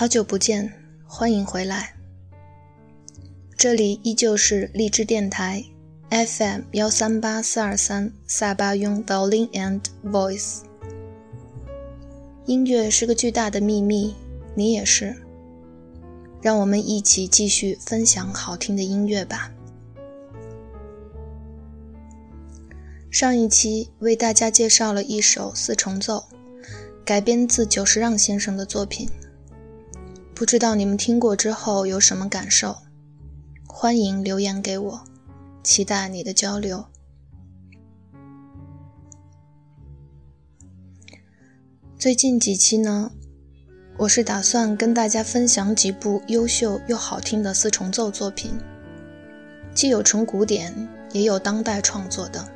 好久不见，欢迎回来。这里依旧是荔枝电台 FM 幺三八四二三萨巴雍 Violin and Voice。音乐是个巨大的秘密，你也是。让我们一起继续分享好听的音乐吧。上一期为大家介绍了一首四重奏，改编自久石让先生的作品。不知道你们听过之后有什么感受？欢迎留言给我，期待你的交流。最近几期呢，我是打算跟大家分享几部优秀又好听的四重奏作品，既有纯古典，也有当代创作的。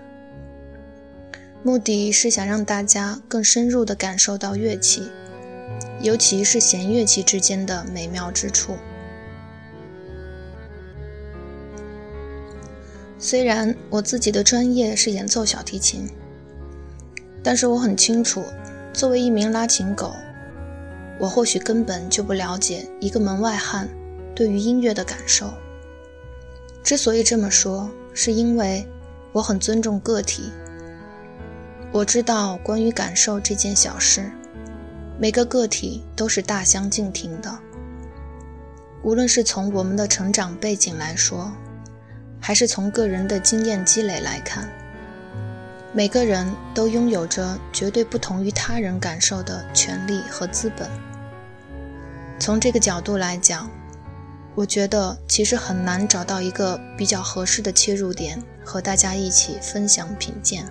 目的是想让大家更深入地感受到乐器。尤其是弦乐器之间的美妙之处。虽然我自己的专业是演奏小提琴，但是我很清楚，作为一名拉琴狗，我或许根本就不了解一个门外汉对于音乐的感受。之所以这么说，是因为我很尊重个体。我知道关于感受这件小事。每个个体都是大相径庭的，无论是从我们的成长背景来说，还是从个人的经验积累来看，每个人都拥有着绝对不同于他人感受的权利和资本。从这个角度来讲，我觉得其实很难找到一个比较合适的切入点，和大家一起分享品鉴。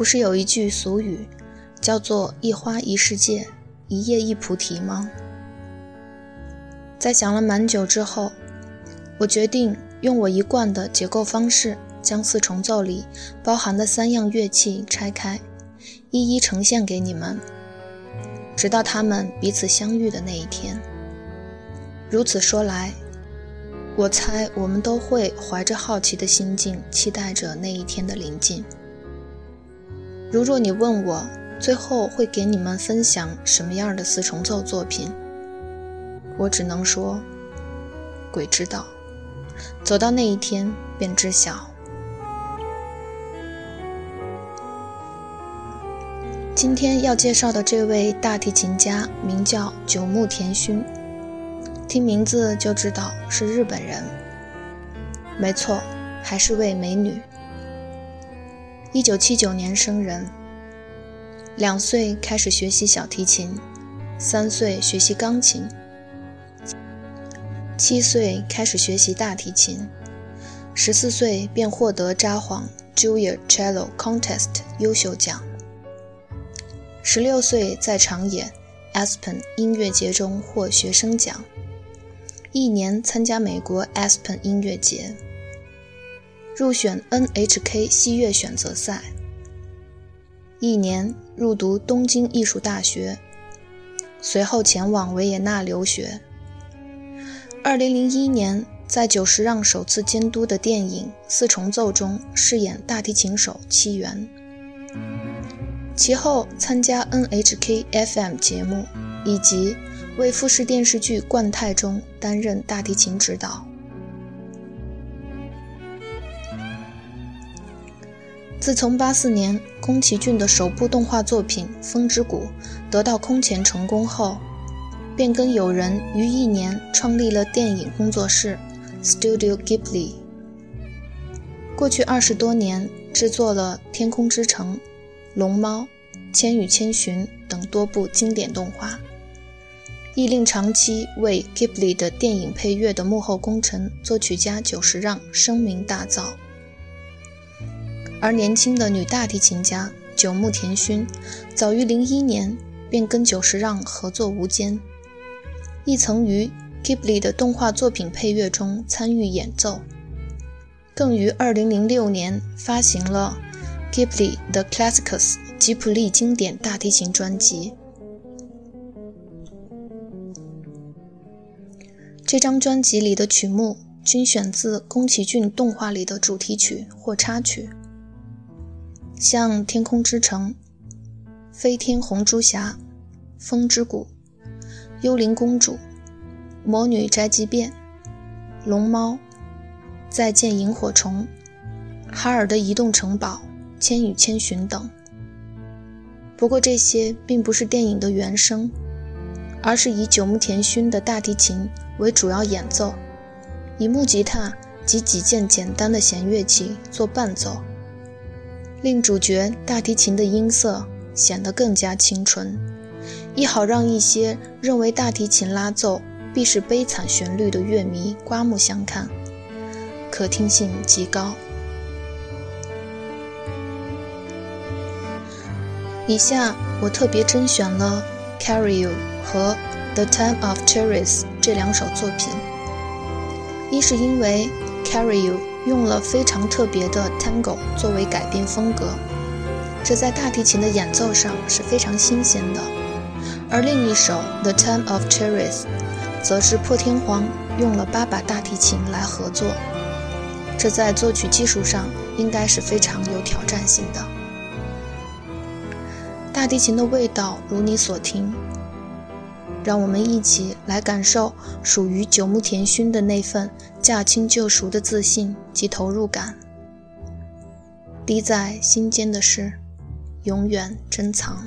不是有一句俗语，叫做“一花一世界，一叶一菩提”吗？在想了蛮久之后，我决定用我一贯的结构方式，将四重奏里包含的三样乐器拆开，一一呈现给你们，直到他们彼此相遇的那一天。如此说来，我猜我们都会怀着好奇的心境，期待着那一天的临近。如若你问我最后会给你们分享什么样的四重奏作品，我只能说，鬼知道，走到那一天便知晓。今天要介绍的这位大提琴家名叫久木田薰，听名字就知道是日本人。没错，还是位美女。一九七九年生人，两岁开始学习小提琴，三岁学习钢琴，七岁开始学习大提琴，十四岁便获得札幌 Junior Cello Contest 优秀奖，十六岁在长野 Aspen 音乐节中获学生奖，一年参加美国 Aspen 音乐节。入选 NHK 西乐选择赛，一年入读东京艺术大学，随后前往维也纳留学。二零零一年，在久石让首次监督的电影《四重奏》中饰演大提琴手七元，其后参加 NHK FM 节目，以及为富士电视剧《冠太》中担任大提琴指导。自从八四年宫崎骏的首部动画作品《风之谷》得到空前成功后，便跟友人于一年创立了电影工作室 Studio Ghibli。过去二十多年，制作了《天空之城》《龙猫》《千与千寻》等多部经典动画，亦令长期为 Ghibli 的电影配乐的幕后功臣作曲家久石让声名大噪。而年轻的女大提琴家久木田薰，早于零一年便跟久石让合作无间，亦曾于 Ghibli 的动画作品配乐中参与演奏，更于二零零六年发行了 Ghibli The Classics 吉普力经典大提琴专辑。这张专辑里的曲目均选自宫崎骏动画里的主题曲或插曲。像《天空之城》飞天红珠侠、风之谷、幽灵公主、魔女宅急便、龙猫、再见萤火虫、哈尔的移动城堡、千与千寻等。不过这些并不是电影的原声，而是以九木田勋的大提琴为主要演奏，以木吉他及几件简单的弦乐器做伴奏，令主角大提琴的音色显得更加清纯，亦好让一些认为大提琴拉奏必是悲惨旋律的乐迷刮目相看，可听性极高。以下我特别甄选了《Carry You》和《The Time of Cherries》这两首作品。一是因为《Carry You》用了非常特别的 Tango 作为改编风格，这在大提琴的演奏上是非常新鲜的；而另一首《The Time of Cherries》则是破天荒用了八把大提琴来合作，这在作曲技术上应该是非常有挑战性的。大提琴的味道如你所听，让我们一起来感受属于九木田勋的那份驾轻就熟的自信及投入感。滴在心间的事，永远珍藏。